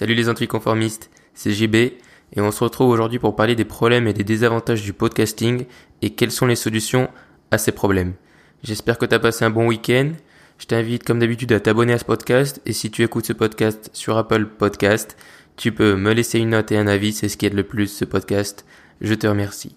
Salut les anticonformistes, c'est JB et on se retrouve aujourd'hui pour parler des problèmes et des désavantages du podcasting et quelles sont les solutions à ces problèmes. J'espère que tu as passé un bon week-end. Je t'invite comme d'habitude à t'abonner à ce podcast et si tu écoutes ce podcast sur Apple Podcast, tu peux me laisser une note et un avis, c'est ce qui aide le plus ce podcast. Je te remercie.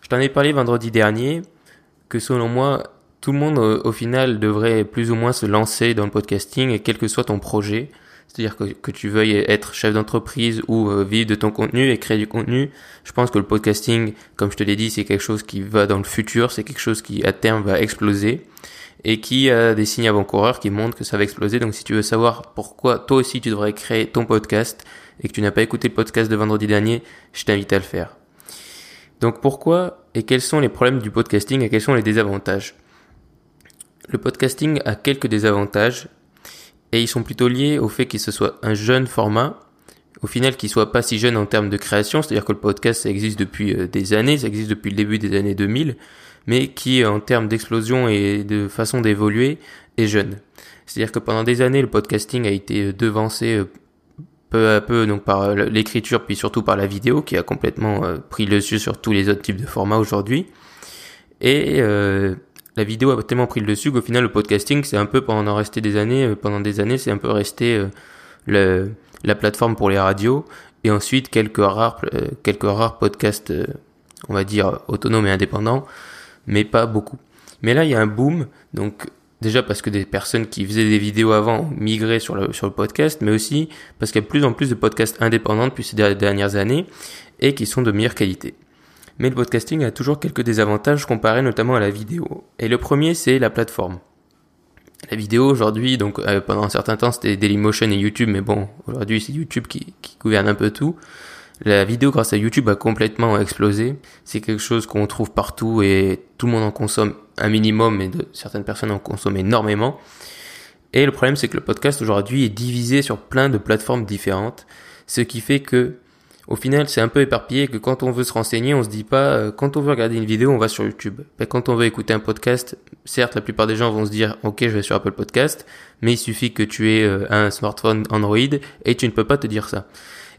Je t'en ai parlé vendredi dernier que selon moi, tout le monde au, final devrait plus ou moins se lancer dans le podcasting et quel que soit ton projet. C'est-à-dire que, que tu veuilles être chef d'entreprise ou euh, vivre de ton contenu et créer du contenu. Je pense que le podcasting, comme je te l'ai dit, c'est quelque chose qui va dans le futur, c'est quelque chose qui à terme va exploser et qui a des signes avant-coureurs qui montrent que ça va exploser. Donc si tu veux savoir pourquoi toi aussi tu devrais créer ton podcast et que tu n'as pas écouté le podcast de vendredi dernier, je t'invite à le faire. Donc pourquoi et quels sont les problèmes du podcasting et quels sont les désavantages? Le podcasting a quelques désavantages et ils sont plutôt liés au fait qu'il se soit un jeune format, au final qu'il soit pas si jeune en termes de création, c'est-à-dire que le podcast ça existe depuis euh, des années, ça existe depuis le début des années 2000, mais qui en termes d'explosion et de façon d'évoluer est jeune. C'est-à-dire que pendant des années le podcasting a été euh, devancé euh, peu à peu donc par l'écriture puis surtout par la vidéo qui a complètement pris le dessus sur tous les autres types de formats aujourd'hui. Et la vidéo a tellement pris le dessus qu'au final le podcasting c'est un peu pendant rester des années euh, pendant des années c'est un peu resté euh, le, la plateforme pour les radios et ensuite quelques rares euh, quelques rares podcasts on va dire autonomes et indépendants mais pas beaucoup. Mais là il y a un boom donc déjà parce que des personnes qui faisaient des vidéos avant ont migré sur le sur le podcast mais aussi parce qu'il y a de plus en plus de podcasts indépendants depuis ces dernières années et qui sont de meilleure qualité mais le podcasting a toujours quelques désavantages comparés notamment à la vidéo. Et le premier, c'est la plateforme. La vidéo aujourd'hui, donc euh, pendant un certain temps c'était Dailymotion et YouTube, mais bon, aujourd'hui c'est YouTube qui, gouverne un peu tout. La vidéo grâce à YouTube a complètement explosé. C'est quelque chose qu'on trouve partout et tout le monde en consomme un minimum et certaines personnes en consomment énormément. Et le problème c'est que le podcast aujourd'hui est divisé sur plein de plateformes différentes, ce qui fait que au final, c'est un peu éparpillé que quand on veut se renseigner, on se dit pas, euh, quand on veut regarder une vidéo, on va sur YouTube. Mais quand on veut écouter un podcast, certes, la plupart des gens vont se dire, ok, je vais sur Apple Podcast, mais il suffit que tu aies euh, un smartphone Android et tu ne peux pas te dire ça.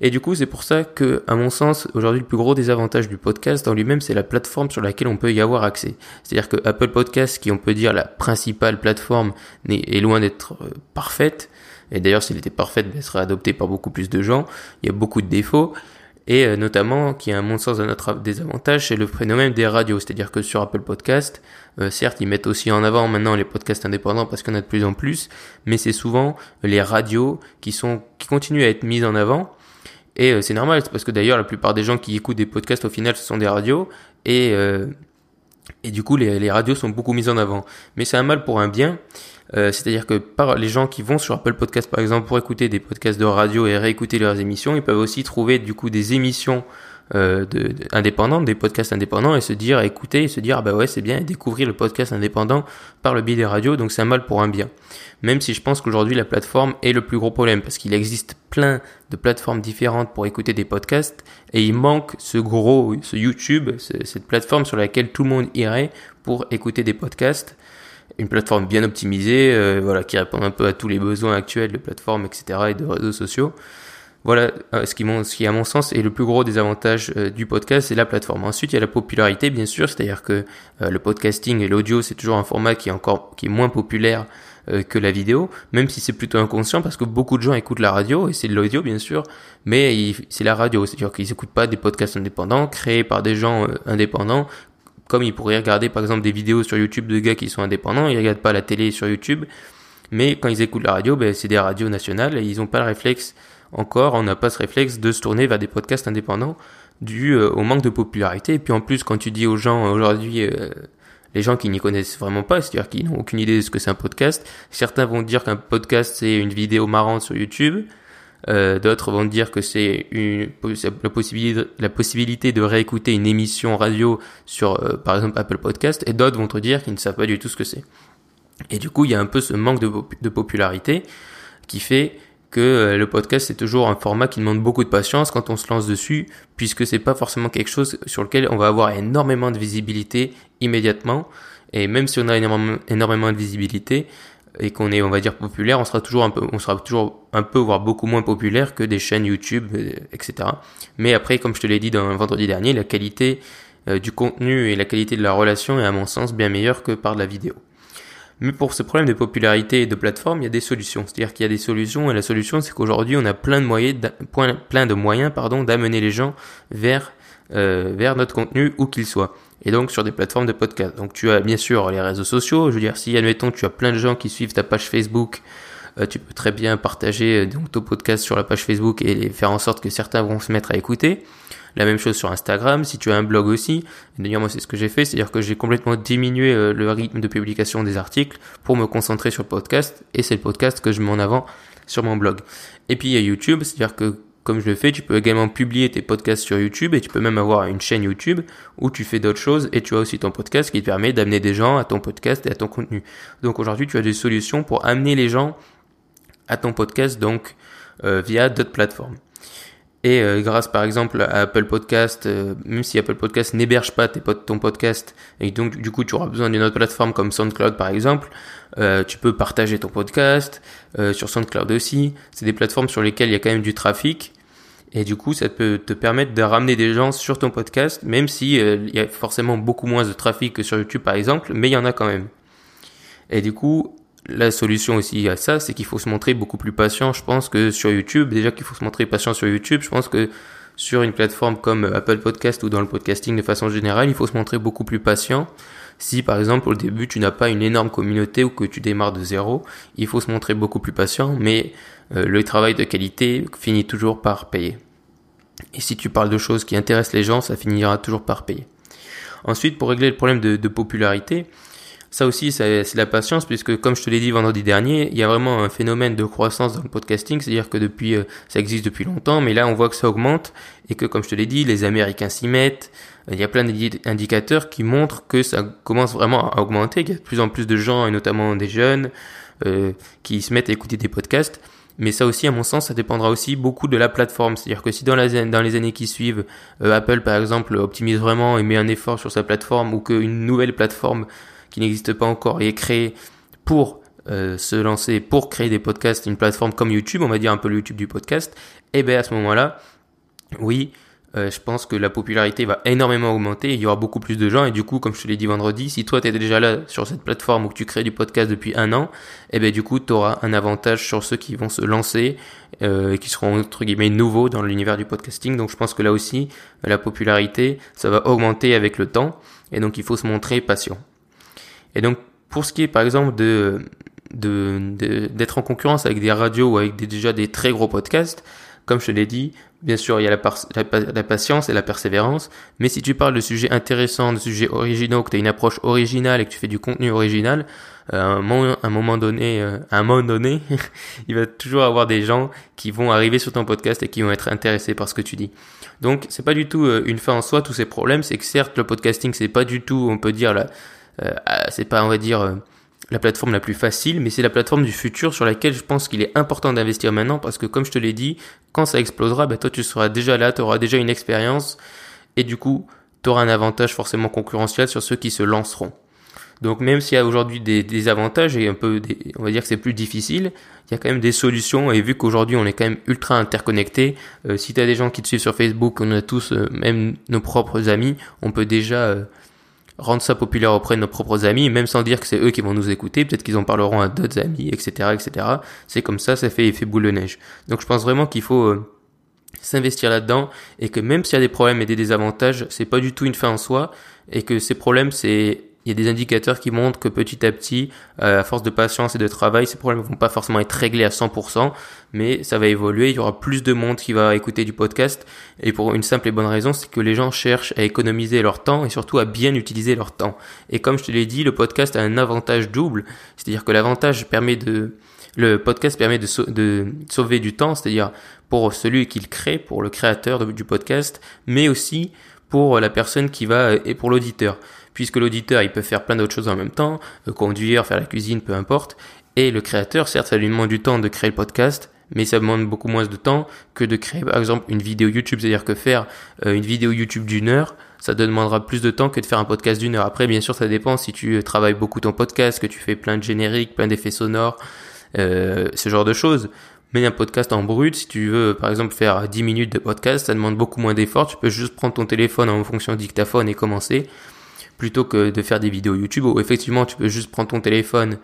Et du coup, c'est pour ça que, à mon sens, aujourd'hui, le plus gros désavantage du podcast en lui-même, c'est la plateforme sur laquelle on peut y avoir accès. C'est-à-dire que Apple Podcast, qui on peut dire la principale plateforme, est loin d'être euh, parfaite. Et d'ailleurs, s'il était parfaite, elle serait adoptée par beaucoup plus de gens. Il y a beaucoup de défauts et euh, notamment qui a à mon sens un autre désavantage, c'est le phénomène des radios, c'est-à-dire que sur Apple Podcast, euh, certes ils mettent aussi en avant maintenant les podcasts indépendants parce qu'il y en a de plus en plus, mais c'est souvent les radios qui sont qui continuent à être mises en avant. Et euh, c'est normal, parce que d'ailleurs la plupart des gens qui écoutent des podcasts au final ce sont des radios et et du coup les, les radios sont beaucoup mises en avant. Mais c'est un mal pour un bien. Euh, c'est-à-dire que par les gens qui vont sur Apple Podcast par exemple pour écouter des podcasts de radio et réécouter leurs émissions, ils peuvent aussi trouver du coup des émissions euh, de, indépendantes, des podcasts indépendants et se dire écouter et se dire ah bah ouais c'est bien et découvrir le podcast indépendant par le biais des radios donc c'est un mal pour un bien. Même si je pense qu'aujourd'hui la plateforme est le plus gros problème parce qu'il existe plein de plateformes différentes pour écouter des podcasts et il manque ce gros ce YouTube, cette plateforme sur laquelle tout le monde irait pour écouter des podcasts une plateforme bien optimisée, euh, voilà, qui répond un peu à tous les besoins actuels de plateformes, etc. et de réseaux sociaux. Voilà, euh, ce qui, qui à mon sens est le plus gros désavantage euh, du podcast, c'est la plateforme. Ensuite, il y a la popularité, bien sûr, c'est-à-dire que le podcasting et l'audio, c'est toujours un format qui est encore, qui est moins populaire que la vidéo, même si c'est plutôt inconscient parce que beaucoup de gens écoutent la radio et c'est de l'audio bien sûr, mais c'est la radio, c'est-à-dire qu'ils n'écoutent pas des podcasts indépendants créés par des gens indépendants comme ils pourraient regarder par exemple des vidéos sur YouTube de gars qui sont indépendants, ils regardent pas la télé sur YouTube, mais quand ils écoutent la radio, ben, c'est des radios nationales et ils n'ont pas le réflexe encore, on n'a pas ce réflexe de se tourner vers des podcasts indépendants dû euh, au manque de popularité. Et puis en plus, quand tu dis aux gens aujourd'hui, euh, les gens qui n'y connaissent vraiment pas, c'est-à-dire qui n'ont aucune idée de ce que c'est un podcast, certains vont dire qu'un podcast c'est une vidéo marrante sur YouTube. Euh, D'autres vont dire que c'est la possibilité, la possibilité de réécouter une émission radio sur, euh, par exemple, Apple Podcast, et d'autres vont te dire qu'ils ne savent pas du tout ce que c'est. Et du coup, il y a un peu ce manque de, popularité qui fait que euh, le podcast c'est toujours un format qui demande beaucoup de patience quand on se lance dessus, puisque c'est pas forcément quelque chose sur lequel on va avoir énormément de visibilité immédiatement. Et même si on a énormément de visibilité, et qu'on est, on va dire, populaire, on sera toujours un peu, on sera toujours un peu, voire beaucoup moins populaire que des chaînes YouTube, euh, etc. Mais après, comme je te l'ai dit dans vendredi dernier, la qualité euh, du contenu et la qualité de la relation est à mon sens bien meilleure que par de la vidéo. Mais pour ce problème de popularité et de plateforme, il y a des solutions. C'est-à-dire qu'il y a des solutions et la solution, c'est qu'aujourd'hui, on a plein de moyens, plein de moyens, pardon, d'amener les gens vers euh, vers notre contenu où qu'il soit. Et donc sur des plateformes de podcast. Donc tu as bien sûr les réseaux sociaux. Je veux dire, si admettons tu as plein de gens qui suivent ta page Facebook, euh, tu peux très bien partager euh, donc ton podcast sur la page Facebook et faire en sorte que certains vont se mettre à écouter. La même chose sur Instagram, si tu as un blog aussi. D'ailleurs, moi, c'est ce que j'ai fait, c'est-à-dire que j'ai complètement diminué le rythme de publication des articles pour me concentrer sur le podcast, et c'est le podcast que je mets en avant sur mon blog. Et puis il y a YouTube, c'est-à-dire que comme je le fais, tu peux également publier tes podcasts sur YouTube et tu peux même avoir une chaîne YouTube où tu fais d'autres choses et tu as aussi ton podcast qui te permet d'amener des gens à ton podcast et à ton contenu. Donc aujourd'hui, tu as des solutions pour amener les gens à ton podcast donc euh, via d'autres plateformes. Et euh, grâce par exemple à Apple Podcast, euh, même si Apple Podcast n'héberge pas tes, ton podcast, et donc du coup tu auras besoin d'une autre plateforme comme SoundCloud par exemple, euh, tu peux partager ton podcast sur SoundCloud aussi. C'est des plateformes sur lesquelles il y a quand même du trafic. Et du coup, ça peut te permettre de ramener des gens sur ton podcast, même si il y a forcément beaucoup moins de trafic que sur YouTube par exemple, mais il y en a quand même. Et du coup, la solution aussi à ça, c'est qu'il faut se montrer beaucoup plus patient, je pense, que sur YouTube. Déjà qu'il faut se montrer patient sur YouTube, je pense que sur une plateforme comme Apple Podcast ou dans le podcasting de façon générale, il faut se montrer beaucoup plus patient. Si par exemple au début tu n'as pas une énorme communauté ou que tu démarres de zéro, il faut se montrer beaucoup plus patient, mais euh, le travail de qualité finit toujours par payer. Et si tu parles de choses qui intéressent les gens, ça finira toujours par payer. Ensuite, pour régler le problème de, de popularité, ça aussi, c'est la patience, puisque comme je te l'ai dit vendredi dernier, il y a vraiment un phénomène de croissance dans le podcasting, c'est-à-dire que depuis, euh, ça existe depuis longtemps, mais là, on voit que ça augmente, et que, comme je te l'ai dit, les Américains s'y mettent. Il y a plein d'indicateurs qui montrent que ça commence vraiment à augmenter, qu'il y a de plus en plus de gens, et notamment des jeunes, euh, qui se mettent à écouter des podcasts. Mais ça aussi, à mon sens, ça dépendra aussi beaucoup de la plateforme. C'est-à-dire que si dans, les années qui suivent, euh, Apple, par exemple, optimise vraiment et met un effort sur sa plateforme, ou qu'une nouvelle plateforme qui n'existe pas encore est créé pour euh, se lancer, pour créer des podcasts, une plateforme comme YouTube, on va dire un peu le YouTube du podcast, eh bien à ce moment-là, oui, euh, je pense que la popularité va énormément augmenter, il y aura beaucoup plus de gens, et du coup, comme je te l'ai dit vendredi, si toi tu es déjà là sur cette plateforme où tu crées du podcast depuis un an, et eh bien du coup, tu auras un avantage sur ceux qui vont se lancer, euh, et qui seront entre guillemets nouveaux dans l'univers du podcasting, donc je pense que là aussi, la popularité, ça va augmenter avec le temps, et donc il faut se montrer patient. Et donc, pour ce qui est, par exemple, de d'être en concurrence avec des radios ou avec déjà des très gros podcasts, comme je te l'ai dit, bien sûr, il y a la, patience et la persévérance, mais si tu parles de sujets intéressants, de sujets originaux, que tu as une approche originale et que tu fais du contenu original, euh, à, un moment, donné, euh, à un moment donné, il va toujours avoir des gens qui vont arriver sur ton podcast et qui vont être intéressés par ce que tu dis. Donc, c'est pas du tout euh, une fin en soi tous ces problèmes, c'est que certes, le podcasting, c'est pas du tout, on peut dire, euh, c'est pas, on va dire, la plateforme la plus facile, mais c'est la plateforme du futur sur laquelle je pense qu'il est important d'investir maintenant parce que comme je te l'ai dit, quand ça explosera, bah, toi tu seras déjà là, tu auras déjà une expérience et du coup tu auras un avantage forcément concurrentiel sur ceux qui se lanceront. Donc même s'il y a aujourd'hui des, des, avantages et un peu, des, on va dire que c'est plus difficile, il y a quand même des solutions et vu qu'aujourd'hui on est quand même ultra interconnectés, euh, si tu as des gens qui te suivent sur Facebook, on a tous même nos propres amis, on peut déjà rendre ça populaire auprès de nos propres amis, même sans dire que c'est eux qui vont nous écouter, peut-être qu'ils en parleront à d'autres amis, etc., etc. C'est comme ça, ça fait effet boule de neige. Donc je pense vraiment qu'il faut euh, s'investir là-dedans et que même s'il y a des problèmes et des désavantages, c'est pas du tout une fin en soi et que ces problèmes c'est il y a des indicateurs qui montrent que petit à petit, euh, à force de patience et de travail, ces problèmes vont pas forcément être réglés à 100%, mais ça va évoluer. Il y aura plus de monde qui va écouter du podcast, et pour une simple et bonne raison, c'est que les gens cherchent à économiser leur temps et surtout à bien utiliser leur temps. Et comme je te l'ai dit, le podcast a un avantage double, c'est-à-dire que l'avantage permet de le podcast permet de, de sauver du temps, c'est-à-dire pour celui qui le crée, pour le créateur du podcast, mais aussi pour la personne qui va et pour l'auditeur puisque l'auditeur, il peut faire plein d'autres choses en même temps, euh, conduire, faire la cuisine, peu importe. Et le créateur, certes, ça lui demande du temps de créer le podcast, mais ça demande beaucoup moins de temps que de créer par exemple une vidéo YouTube. C'est-à-dire que faire euh, une vidéo YouTube d'une heure, ça te demandera plus de temps que de faire un podcast d'une heure. Après, bien sûr, ça dépend si tu travailles beaucoup ton podcast, que tu fais plein de génériques, plein d'effets sonores, euh, ce genre de choses. Mais un podcast en brut, si tu veux par exemple faire 10 minutes de podcast, ça demande beaucoup moins d'efforts. Tu peux juste prendre ton téléphone en fonction dictaphone et commencer plutôt que de faire des vidéos YouTube où effectivement tu peux juste prendre ton téléphone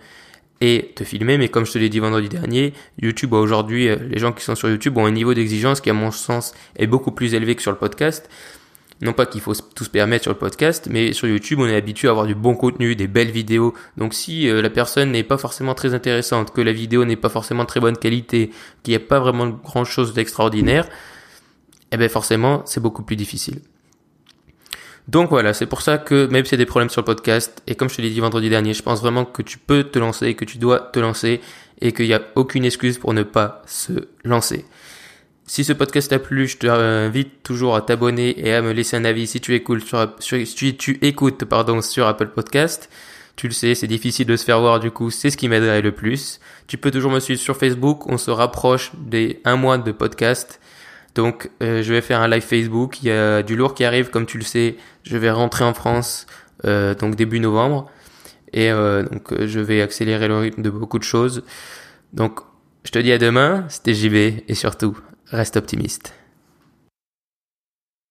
et te filmer. Mais comme je te l'ai dit vendredi dernier, YouTube aujourd'hui, euh, les gens qui sont sur YouTube ont un niveau d'exigence qui à mon sens est beaucoup plus élevé que sur le podcast. Non pas qu'il faut tout se permettre sur le podcast, mais sur YouTube, on est habitué à avoir du bon contenu, des belles vidéos. Donc si euh, la personne n'est pas forcément très intéressante, que la vidéo n'est pas forcément très bonne qualité, qu'il n'y a pas vraiment grand chose d'extraordinaire, eh ben forcément, c'est beaucoup plus difficile. Donc voilà, c'est pour ça que même s'il y a des problèmes sur le podcast, et comme je te l'ai dit vendredi dernier, je pense vraiment que tu peux te lancer, que tu dois te lancer, et qu'il n'y a aucune excuse pour ne pas se lancer. Si ce podcast t'a plu, je t'invite toujours à t'abonner et à me laisser un avis si tu écoutes sur, si tu écoutes pardon sur Apple Podcast. Tu le sais, c'est difficile de se faire voir du coup, c'est ce qui m'aiderait le plus. Tu peux toujours me suivre sur Facebook, on se rapproche des un mois de podcast. Donc euh, je vais faire un live Facebook, il y a du lourd qui arrive comme tu le sais, je vais rentrer en France euh, donc début novembre. Et euh, donc je vais accélérer le rythme de beaucoup de choses. Donc je te dis à demain, c'était JB et surtout reste optimiste.